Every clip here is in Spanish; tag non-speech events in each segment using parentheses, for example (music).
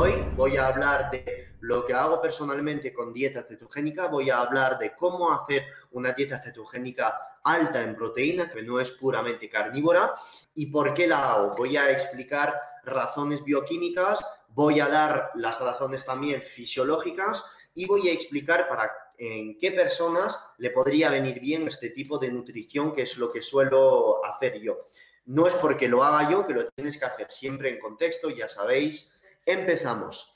Hoy voy a hablar de lo que hago personalmente con dieta cetogénica, voy a hablar de cómo hacer una dieta cetogénica alta en proteína, que no es puramente carnívora, y por qué la hago. Voy a explicar razones bioquímicas, voy a dar las razones también fisiológicas y voy a explicar para en qué personas le podría venir bien este tipo de nutrición, que es lo que suelo hacer yo. No es porque lo haga yo que lo tienes que hacer siempre en contexto, ya sabéis. Empezamos.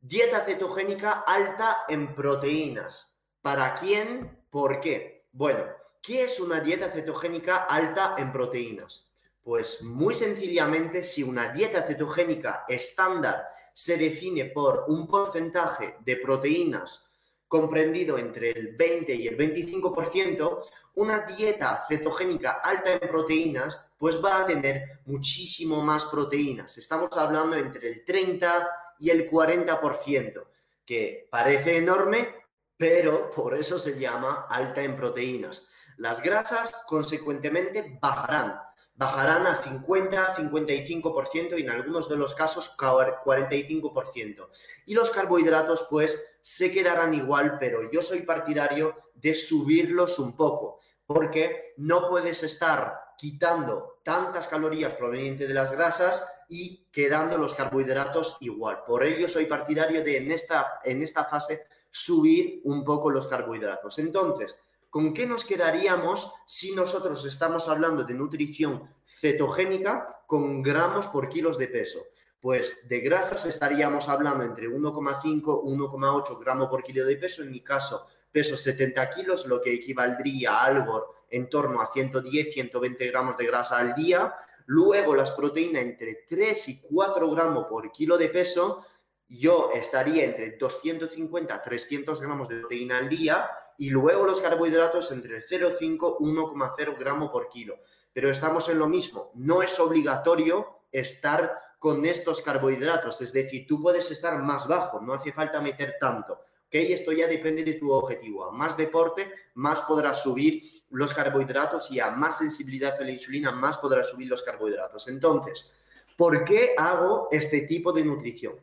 Dieta cetogénica alta en proteínas. ¿Para quién? ¿Por qué? Bueno, ¿qué es una dieta cetogénica alta en proteínas? Pues muy sencillamente, si una dieta cetogénica estándar se define por un porcentaje de proteínas comprendido entre el 20 y el 25%, una dieta cetogénica alta en proteínas pues va a tener muchísimo más proteínas. Estamos hablando entre el 30 y el 40%, que parece enorme, pero por eso se llama alta en proteínas. Las grasas, consecuentemente, bajarán. Bajarán a 50, 55% y en algunos de los casos 45%. Y los carbohidratos, pues, se quedarán igual, pero yo soy partidario de subirlos un poco, porque no puedes estar quitando tantas calorías provenientes de las grasas y quedando los carbohidratos igual. Por ello soy partidario de en esta, en esta fase subir un poco los carbohidratos. Entonces, ¿con qué nos quedaríamos si nosotros estamos hablando de nutrición cetogénica con gramos por kilos de peso? Pues de grasas estaríamos hablando entre 1,5 1,8 gramos por kilo de peso. En mi caso, peso 70 kilos, lo que equivaldría a algo en torno a 110, 120 gramos de grasa al día. Luego las proteínas entre 3 y 4 gramos por kilo de peso. Yo estaría entre 250 300 gramos de proteína al día. Y luego los carbohidratos entre 0,5 1,0 gramos por kilo. Pero estamos en lo mismo. No es obligatorio estar con estos carbohidratos. Es decir, tú puedes estar más bajo, no hace falta meter tanto. ¿okay? Esto ya depende de tu objetivo. A más deporte, más podrás subir los carbohidratos y a más sensibilidad a la insulina, más podrás subir los carbohidratos. Entonces, ¿por qué hago este tipo de nutrición?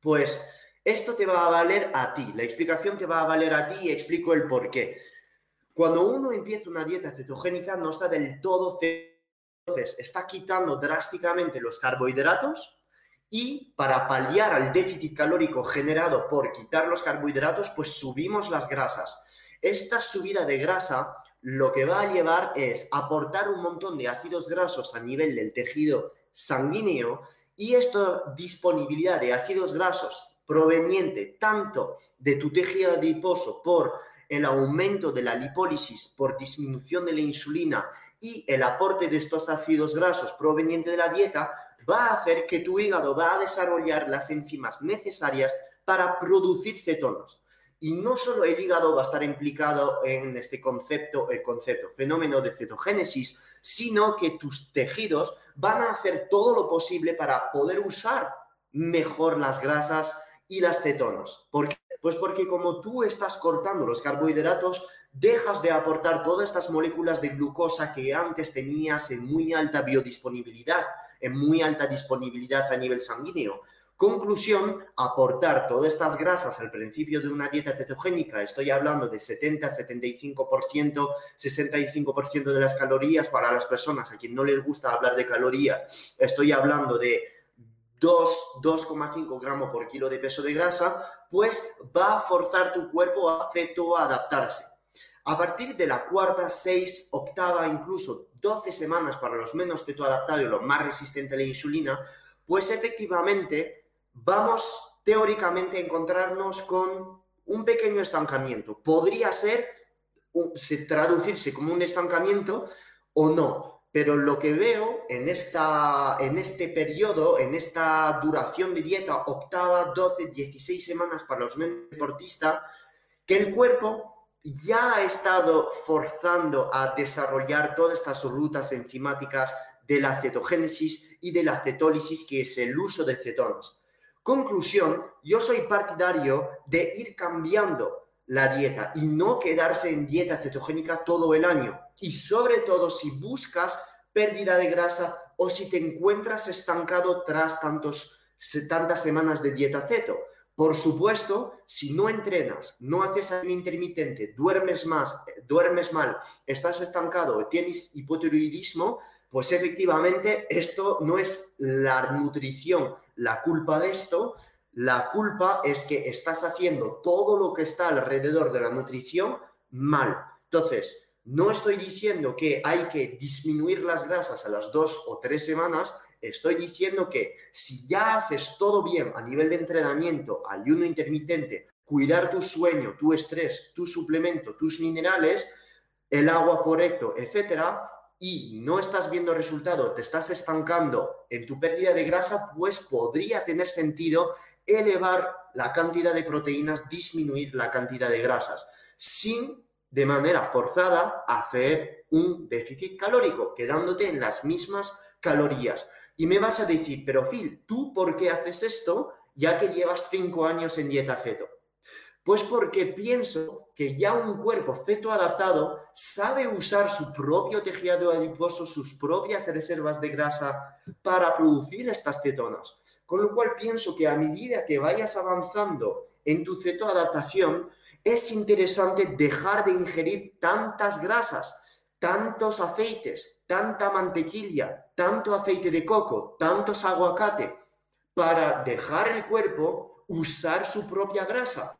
Pues esto te va a valer a ti, la explicación te va a valer a ti y explico el por qué. Cuando uno empieza una dieta cetogénica no está del todo entonces está quitando drásticamente los carbohidratos y para paliar al déficit calórico generado por quitar los carbohidratos, pues subimos las grasas. Esta subida de grasa lo que va a llevar es aportar un montón de ácidos grasos a nivel del tejido sanguíneo y esta disponibilidad de ácidos grasos proveniente tanto de tu tejido adiposo por el aumento de la lipólisis, por disminución de la insulina y el aporte de estos ácidos grasos provenientes de la dieta va a hacer que tu hígado va a desarrollar las enzimas necesarias para producir cetonas. Y no solo el hígado va a estar implicado en este concepto, el concepto, fenómeno de cetogénesis, sino que tus tejidos van a hacer todo lo posible para poder usar mejor las grasas y las cetonas. ¿Por qué? Pues porque como tú estás cortando los carbohidratos, dejas de aportar todas estas moléculas de glucosa que antes tenías en muy alta biodisponibilidad, en muy alta disponibilidad a nivel sanguíneo. Conclusión, aportar todas estas grasas al principio de una dieta cetogénica, estoy hablando de 70, 75%, 65% de las calorías para las personas a quien no les gusta hablar de calorías, estoy hablando de 2,5 gramos por kilo de peso de grasa, pues va a forzar tu cuerpo a adaptarse. A partir de la cuarta, seis, octava, incluso 12 semanas para los menos adaptados y los más resistentes a la insulina, pues efectivamente vamos teóricamente a encontrarnos con un pequeño estancamiento. Podría ser traducirse como un estancamiento o no, Pero lo que veo en, esta, en este periodo, en esta duración de dieta, octava, 12, 16 semanas para los deportistas, que el cuerpo ya ha estado forzando a desarrollar todas estas rutas enzimáticas de la cetogénesis y de la cetólisis, que es el uso de cetonas. Conclusión, yo soy partidario de ir cambiando la dieta y no quedarse en dieta cetogénica todo el año. Y sobre todo si buscas pérdida de grasa o si te encuentras estancado tras tantos, tantas semanas de dieta ceto. Por supuesto, si no entrenas, no haces ayuno intermitente, duermes más, duermes mal, estás estancado, tienes hipotiroidismo, pues efectivamente esto no es la nutrición la culpa de esto, la culpa es que estás haciendo todo lo que está alrededor de la nutrición mal. Entonces, no estoy diciendo que hay que disminuir las grasas a las dos o tres semanas, estoy diciendo que si ya haces todo bien a nivel de entrenamiento, ayuno intermitente, cuidar tu sueño, tu estrés, tu suplemento, tus minerales, el agua correcto, etcétera, y no estás viendo resultado, te estás estancando en tu pérdida de grasa, pues podría tener sentido elevar la cantidad de proteínas, disminuir la cantidad de grasas, sin de manera forzada hacer un déficit calórico, quedándote en las mismas calorías. Y me vas a decir, pero Phil, ¿tú por qué haces esto ya que llevas cinco años en dieta ceto? Pues porque pienso que ya un cuerpo feto adaptado sabe usar su propio tejido adiposo, sus propias reservas de grasa para producir estas cetonas. Con lo cual pienso que a medida que vayas avanzando en tu cetoadaptación, es interesante dejar de ingerir tantas grasas, tantos aceites, tanta mantequilla, tanto aceite de coco, tantos aguacate, para dejar el cuerpo usar su propia grasa.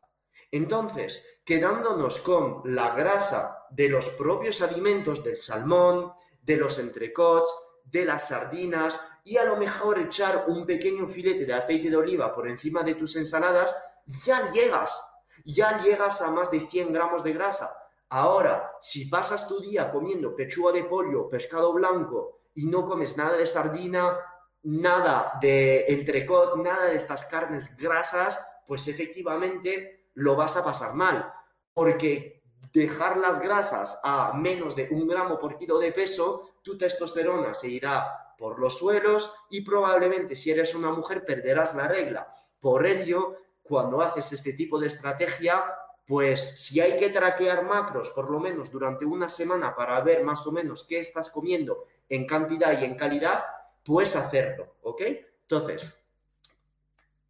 Entonces, quedándonos con la grasa de los propios alimentos del salmón, de los entrecots, de las sardinas y a lo mejor echar un pequeño filete de aceite de oliva por encima de tus ensaladas, ya llegas, ya llegas a más de 100 gramos de grasa. Ahora, si pasas tu día comiendo pechuga de pollo, pescado blanco y no comes nada de sardina, nada de entrecot, nada de estas carnes grasas, pues efectivamente lo vas a pasar mal, porque dejar las grasas a menos de un gramo por kilo de peso, tu testosterona se irá por los suelos y probablemente si eres una mujer perderás la regla. Por ello, cuando haces este tipo de estrategia, pues si hay que traquear macros por lo menos durante una semana para ver más o menos qué estás comiendo en cantidad y en calidad, puedes hacerlo, ¿ok? Entonces,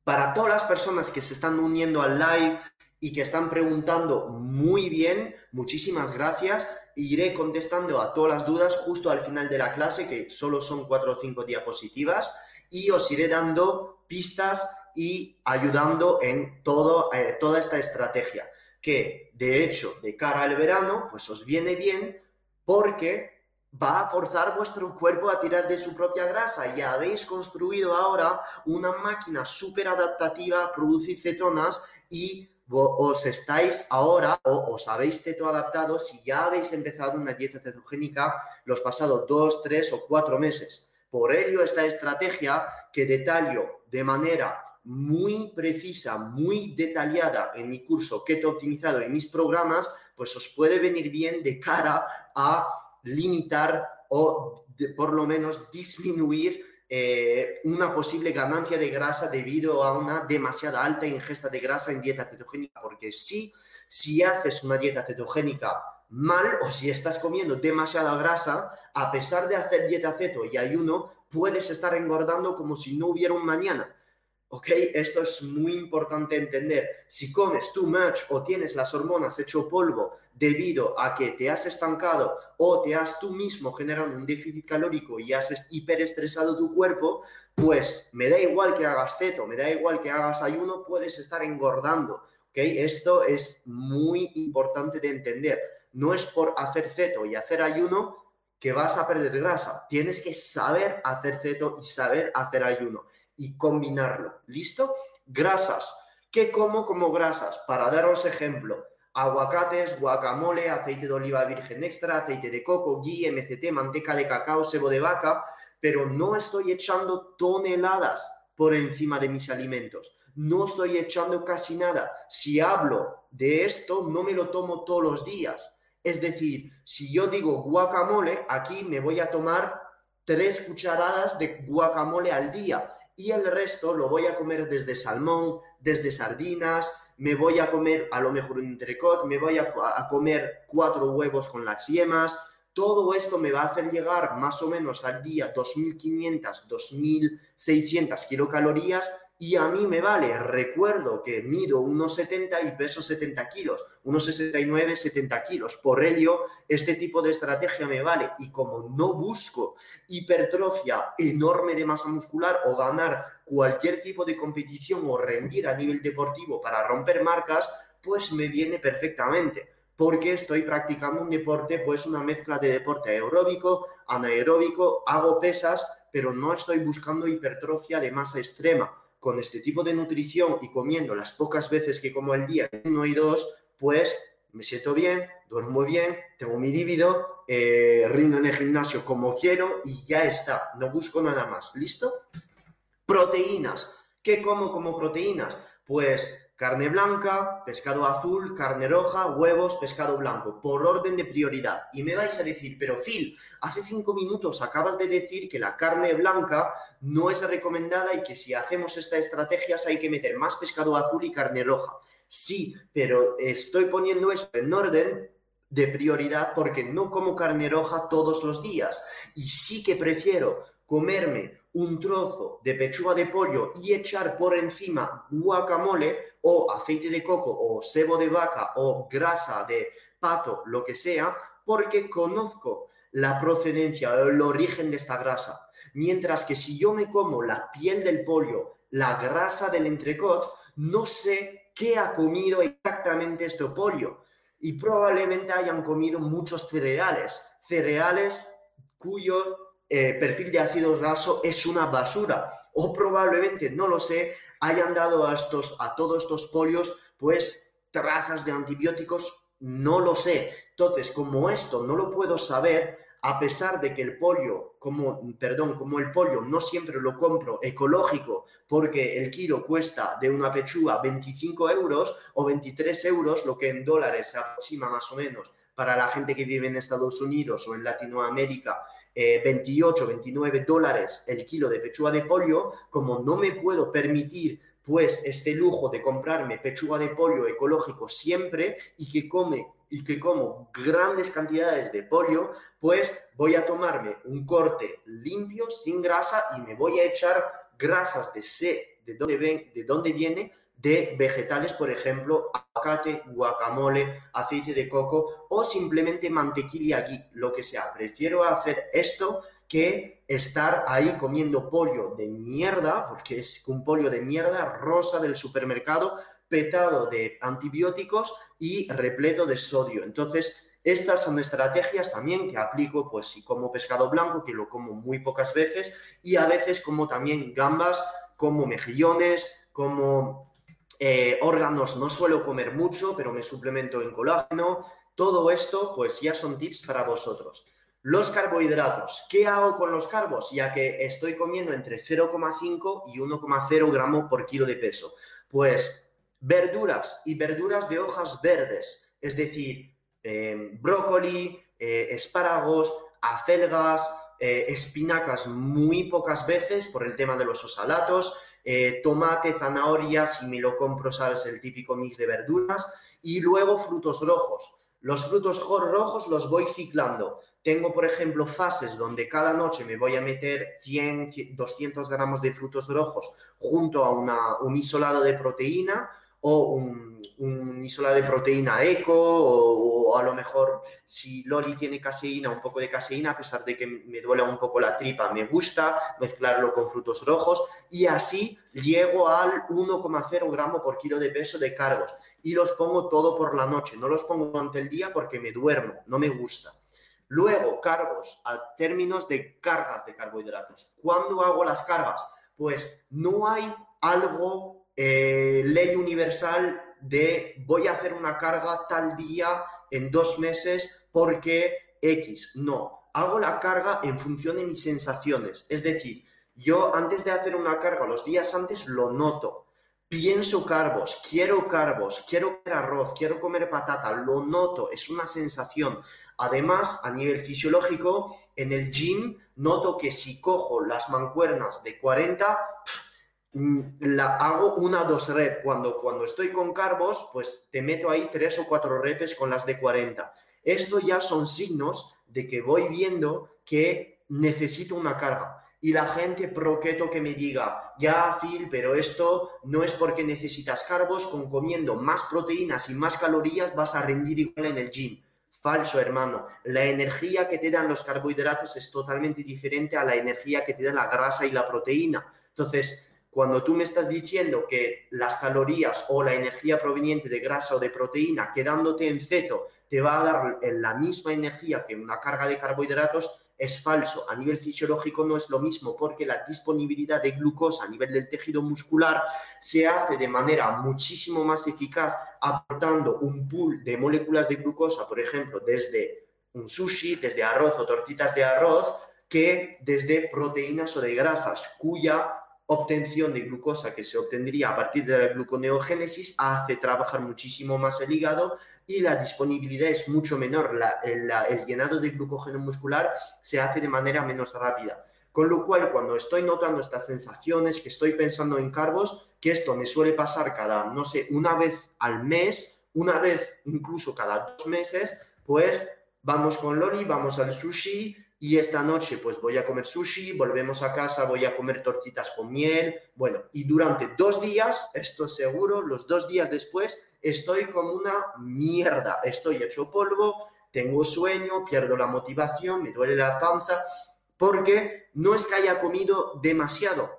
para todas las personas que se están uniendo al live, y que están preguntando muy bien. Muchísimas gracias. Iré contestando a todas las dudas justo al final de la clase, que solo son cuatro o cinco diapositivas, y os iré dando pistas y ayudando en todo, eh, toda esta estrategia, que de hecho de cara al verano, pues os viene bien porque va a forzar vuestro cuerpo a tirar de su propia grasa. Ya habéis construido ahora una máquina súper adaptativa a producir cetonas y os estáis ahora o os habéis teto adaptado si ya habéis empezado una dieta cetogénica los pasados dos, tres o cuatro meses. Por ello, esta estrategia que detallo de manera muy precisa, muy detallada en mi curso Keto Optimizado en mis programas, pues os puede venir bien de cara a limitar o por lo menos disminuir eh, una posible ganancia de grasa debido a una demasiada alta ingesta de grasa en dieta cetogénica, porque si, si haces una dieta cetogénica mal o si estás comiendo demasiada grasa, a pesar de hacer dieta ceto y ayuno, puedes estar engordando como si no hubiera un mañana. ¿Ok? Esto es muy importante entender. Si comes too much o tienes las hormonas hecho polvo debido a que te has estancado o te has tú mismo generado un déficit calórico y has hiperestresado tu cuerpo, pues me da igual que hagas ceto, me da igual que hagas ayuno, puedes estar engordando. ¿Ok? Esto es muy importante de entender. No es por hacer ceto y hacer ayuno que vas a perder grasa. Tienes que saber hacer ceto y saber hacer ayuno y combinarlo. ¿Listo? Grasas. ¿Qué como como grasas? Para daros ejemplo, aguacates, guacamole, aceite de oliva virgen extra, aceite de coco, ghee, MCT, manteca de cacao, sebo de vaca, pero no estoy echando toneladas por encima de mis alimentos. No estoy echando casi nada. Si hablo de esto, no me lo tomo todos los días. Es decir, si yo digo guacamole, aquí me voy a tomar tres cucharadas de guacamole al día y el resto lo voy a comer desde salmón, desde sardinas, me voy a comer a lo mejor un entrecot, me voy a, comer cuatro huevos con las yemas. Todo esto me va a hacer llegar más o menos al día 2.500, 2.600 kilocalorías y a mí me vale. Recuerdo que mido unos 70 y peso 70 kilos, unos 69, 70 kilos. Por ello, este tipo de estrategia me vale. Y como no busco hipertrofia enorme de masa muscular o ganar cualquier tipo de competición o rendir a nivel deportivo para romper marcas, pues me viene perfectamente porque estoy practicando un deporte, pues una mezcla de deporte aeróbico, anaeróbico, hago pesas, pero no estoy buscando hipertrofia de masa extrema con este tipo de nutrición y comiendo las pocas veces que como al día, uno y dos, pues me siento bien, duermo bien, tengo mi líbido, eh, rindo en el gimnasio como quiero y ya está, no busco nada más. ¿Listo? Proteínas. ¿Qué como como proteínas? Pues carne blanca, pescado azul, carne roja, huevos, pescado blanco, por orden de prioridad. Y me vais a decir, pero Phil, hace cinco minutos acabas de decir que la carne blanca no es recomendada y que si hacemos estas estrategias hay que meter más pescado azul y carne roja. Sí, pero estoy poniendo esto en orden de prioridad porque no como carne roja todos los días. Y sí que prefiero comerme un trozo de pechuga de pollo y echar por encima guacamole o aceite de coco o sebo de vaca o grasa de pato, lo que sea, porque conozco la procedencia o el origen de esta grasa. Mientras que si yo me como la piel del pollo, la grasa del entrecot, no sé qué ha comido exactamente este pollo. Y probablemente hayan comido muchos cereales, cereales cuyo eh, perfil de ácido graso es una basura o probablemente, no lo sé, hayan dado a, estos, a todos estos polios pues trazas de antibióticos, no lo sé. Entonces, como esto no lo puedo saber, a pesar de que el pollo, como, perdón, como el pollo no siempre lo compro ecológico porque el kilo cuesta de una pechuga 25 euros o 23 euros, lo que en dólares se aproxima más o menos para la gente que vive en Estados Unidos o en Latinoamérica 28, eh, 29 dólares el kilo de pechuga de pollo, como no me puedo permitir pues este lujo de comprarme pechuga de pollo ecológico siempre y que come y que como grandes cantidades de pollo, pues voy a tomarme un corte limpio, sin grasa y me voy a echar grasas de sé de dónde, ven, de dónde viene de vegetales, por ejemplo, aguacate, guacamole, aceite de coco o simplemente mantequilla ghee, lo que sea. Prefiero hacer esto que estar ahí comiendo pollo de mierda, porque es un pollo de mierda rosa del supermercado, petado de antibióticos y repleto de sodio. Entonces, estas son estrategias también que aplico, pues si como pescado blanco, que lo como muy pocas veces, y a veces como también gambas, como mejillones, como eh, órganos no suelo comer mucho, pero me suplemento en colágeno. Todo esto, pues ya son tips para vosotros. Los carbohidratos. ¿Qué hago con los carbos? Ya que estoy comiendo entre 0,5 y 1,0 gramos por kilo de peso. Pues verduras y verduras de hojas verdes, es decir, em, brócoli, eh, espárragos, acelgas, eh, espinacas muy pocas veces por el tema de los osalatos, eh, tomate, zanahoria, si me lo compro, sabes, el típico mix de verduras, y luego frutos rojos. Los frutos rojos los voy ciclando. Tengo, por ejemplo, fases donde cada noche me voy a meter 100, 200 gramos de frutos rojos junto a una, un isolado de proteína o un, un isolado de proteína eco o, a lo mejor si Loli tiene caseína, un poco de caseína, a pesar de que me duele un poco la tripa, me gusta mezclarlo con frutos rojos y así llego al 1,0 gramo por kilo de peso de cargos y los pongo todo por la noche, no los pongo durante el día porque me duermo, no me gusta. Luego, cargos, a términos de cargas de carbohidratos. ¿Cuándo hago las cargas? Pues no hay algo eh, ley universal de voy a hacer una carga tal día en dos meses porque X. No, hago la carga en función de mis sensaciones. Es decir, yo antes de hacer una carga, los días antes lo noto. Pienso carbos, quiero carbos, quiero comer arroz, quiero comer patata, lo noto, es una sensación. Además, a nivel fisiológico, en el gym noto que si cojo las mancuernas de 40, mm, la hago una dos reps. Cuando, cuando estoy con carbos, pues te meto ahí tres o cuatro reps con las de 40. Esto ya son signos de que voy viendo que necesito una carga. Y la gente proqueto que me diga, ya Phil, pero esto no es porque necesitas carbos, con comiendo más proteínas y más calorías vas a rendir igual en el gym. Falso, hermano. La energía que te dan los carbohidratos es totalmente diferente a la energía que te da la grasa y la proteína. Entonces, cuando tú me estás diciendo que las calorías o la energía proveniente de grasa o de proteína quedándote en ceto te va a dar la misma energía que una carga de carbohidratos, es falso. A nivel fisiológico no es lo mismo porque la disponibilidad de glucosa a nivel del tejido muscular se hace de manera muchísimo más eficaz aportando un pool de moléculas de glucosa, por ejemplo, desde un sushi, desde arroz o tortitas de arroz, que desde proteínas o de grasas, cuya obtención de glucosa que se obtendría a partir de la gluconeogénesis hace trabajar muchísimo más el hígado y la disponibilidad es mucho menor. el, llenado de glucógeno muscular se hace de manera menos rápida. Con lo cual, cuando estoy notando estas sensaciones, que estoy pensando en carbos, que esto me suele pasar cada, no sé, una vez al mes, una vez incluso cada dos meses, pues vamos con Loli, vamos al sushi, y esta noche pues voy a comer sushi, volvemos a casa, voy a comer tortitas con miel, bueno, y durante dos días, esto seguro, los dos días después, estoy como una mierda, estoy hecho polvo, tengo sueño, pierdo la motivación, me duele la panza, porque no es que haya comido demasiado,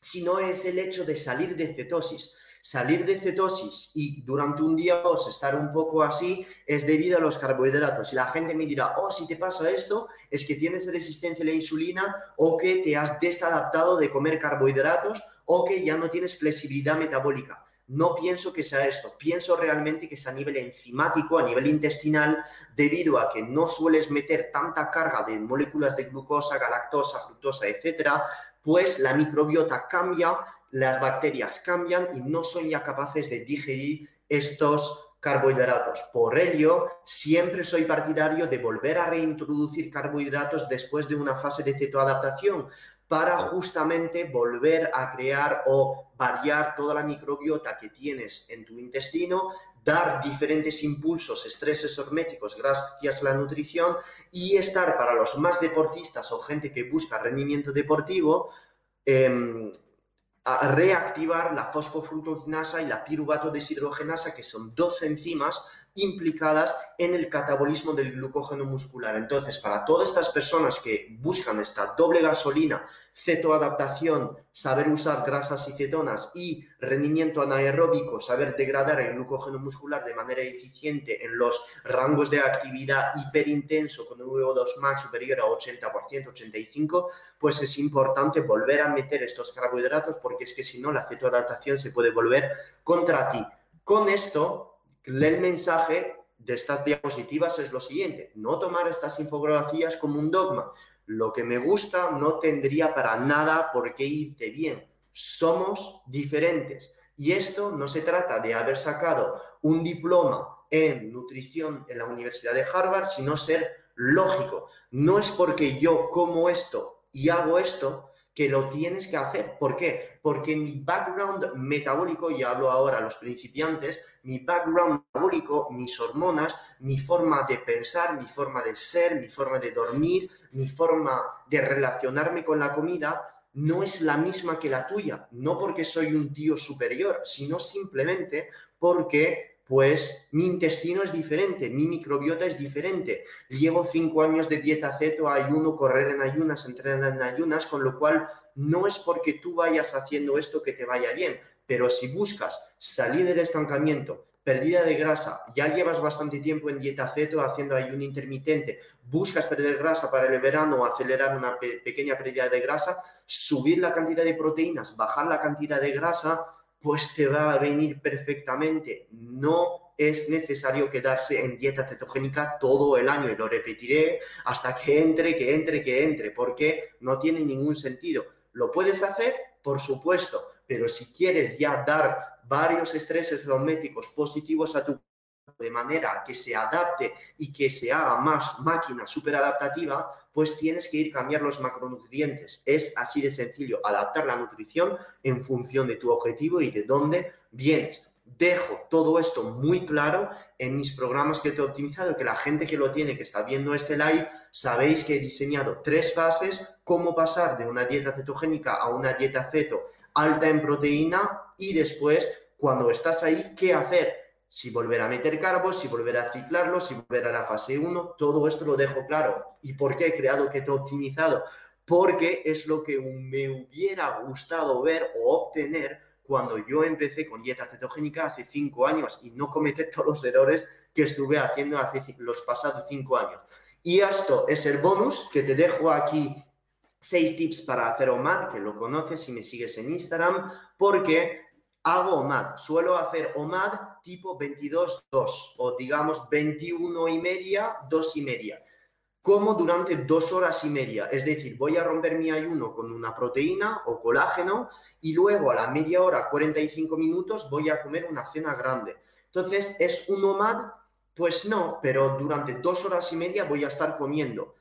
sino es el hecho de salir de cetosis salir de cetosis y durante un día o dos estar un poco así es debido a los carbohidratos. Y la gente me dirá, oh, si te pasa esto, es que tienes resistencia a la insulina o que te has desadaptado de comer carbohidratos o que ya no tienes flexibilidad metabólica. No pienso que sea esto, pienso realmente que es a nivel enzimático, a nivel intestinal, debido a que no sueles meter tanta carga de moléculas de glucosa, galactosa, fructosa, etcétera, pues la microbiota cambia las bacterias cambian y no son ya capaces de digerir estos carbohidratos. Por ello, siempre soy partidario de volver a reintroducir carbohidratos después de una fase de cetoadaptación para justamente volver a crear o variar toda la microbiota que tienes en tu intestino, dar diferentes impulsos, estreses horméticos gracias a la nutrición y estar para los más deportistas o gente que busca rendimiento deportivo, eh, a reactivar la fosfofructokinasa y la piruvato deshidrogenasa, que son dos enzimas implicadas en el catabolismo del glucógeno muscular. Entonces, para todas estas personas que buscan esta doble gasolina, cetoadaptación, saber usar grasas y cetonas y rendimiento anaeróbico, saber degradar el glucógeno muscular de manera eficiente en los rangos de actividad hiperintenso con un VO2 max superior a 80%, 85%, pues es importante volver a meter estos carbohidratos porque es que si no la cetoadaptación se puede volver contra ti. Con esto el mensaje de estas diapositivas es lo siguiente, no tomar estas infografías como un dogma. Lo que me gusta no tendría para nada por qué irte bien. Somos diferentes. Y esto no se trata de haber sacado un diploma en nutrición en la Universidad de Harvard, sino ser lógico. No es porque yo como esto y hago esto que lo tienes que hacer. ¿Por qué? Porque mi background metabólico, y hablo ahora a los principiantes, mi background metabólico, mis hormonas, mi forma de pensar, mi forma de ser, mi forma de dormir, mi forma de relacionarme con la comida, no es la misma que la tuya. No porque soy un tío superior, sino simplemente porque pues mi intestino es diferente, mi microbiota es diferente. Llevo cinco años de dieta ceto, ayuno, correr en ayunas, entrenar en ayunas, con lo cual no es porque tú vayas haciendo esto que te vaya bien, pero si buscas salir del estancamiento, pérdida de grasa, ya llevas bastante tiempo en dieta ceto haciendo ayuno intermitente, buscas perder grasa para el verano o acelerar una pequeña pérdida de grasa, subir la cantidad de proteínas, bajar la cantidad de grasa, pues te va a venir perfectamente. No es necesario quedarse en dieta cetogénica todo el año y lo repetiré hasta que entre, que entre, que entre, porque no tiene ningún sentido. ¿Lo puedes hacer? Por supuesto, pero si quieres ya dar varios estreses domésticos positivos a tu de manera que se adapte y que se haga más máquina súper adaptativa, pues tienes que ir cambiar los macronutrientes. Es así de sencillo, adaptar la nutrición en función de tu objetivo y de dónde vienes. Dejo todo esto muy claro en mis programas que te he optimizado, que la gente que lo tiene, que está viendo este live, sabéis que he diseñado tres fases, cómo pasar de una dieta cetogénica a una dieta ceto alta en proteína y después, cuando estás ahí, ¿qué hacer? Si volver a meter carbos, si volver a ciclarlo, si volver a la fase 1, todo esto lo dejo claro. ¿Y por qué he creado Keto Optimizado? Porque es lo que me hubiera gustado ver o obtener cuando yo empecé con dieta cetogénica hace 5 años y no cometer (laughs) todos los errores que estuve haciendo los pasados 5 años. Y esto es el bonus que te dejo aquí 6 tips para hacer OMAD, que lo conoces si me sigues en Instagram, porque hago OMAD. Suelo hacer OMAD tipo 22-2 o digamos 21 y media, 2 y media. Como durante dos horas y media. Es decir, voy a romper mi ayuno con una proteína o colágeno y luego a la media hora, 45 minutos, voy a comer una cena grande. Entonces, ¿es un OMAD? Pues no, pero durante dos horas y media voy a estar comiendo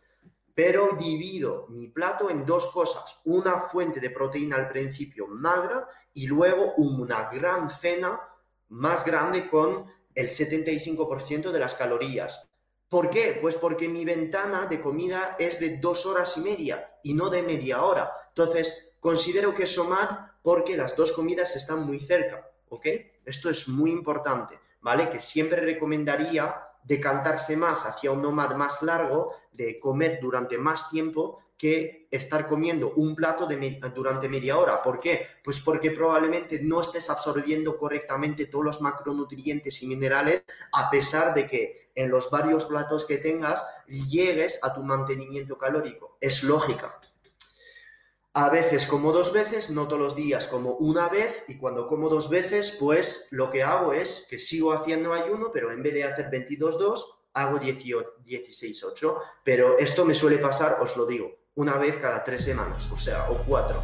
pero divido mi plato en dos cosas, una fuente de proteína al principio magra y luego una gran cena más grande con el 75% de las calorías. ¿Por qué? Pues porque mi ventana de comida es de dos horas y media y no de media hora. Entonces, considero que es SOMAD porque las dos comidas están muy cerca, ¿ok? Esto es muy importante, ¿vale? Que siempre recomendaría decantarse más hacia un nomad más largo, de comer durante más tiempo que estar comiendo un plato de durante media hora. ¿Por qué? Pues porque probablemente no estés absorbiendo correctamente todos los macronutrientes y minerales a pesar de que en los varios platos que tengas llegues a tu mantenimiento calórico. Es lógica. A veces como dos veces, no todos los días como una vez y cuando como dos veces, pues lo que hago es que sigo haciendo ayuno, pero en vez de hacer 22-2, hago 16-8. Pero esto me suele pasar, os lo digo, una vez cada tres semanas, o sea, o cuatro.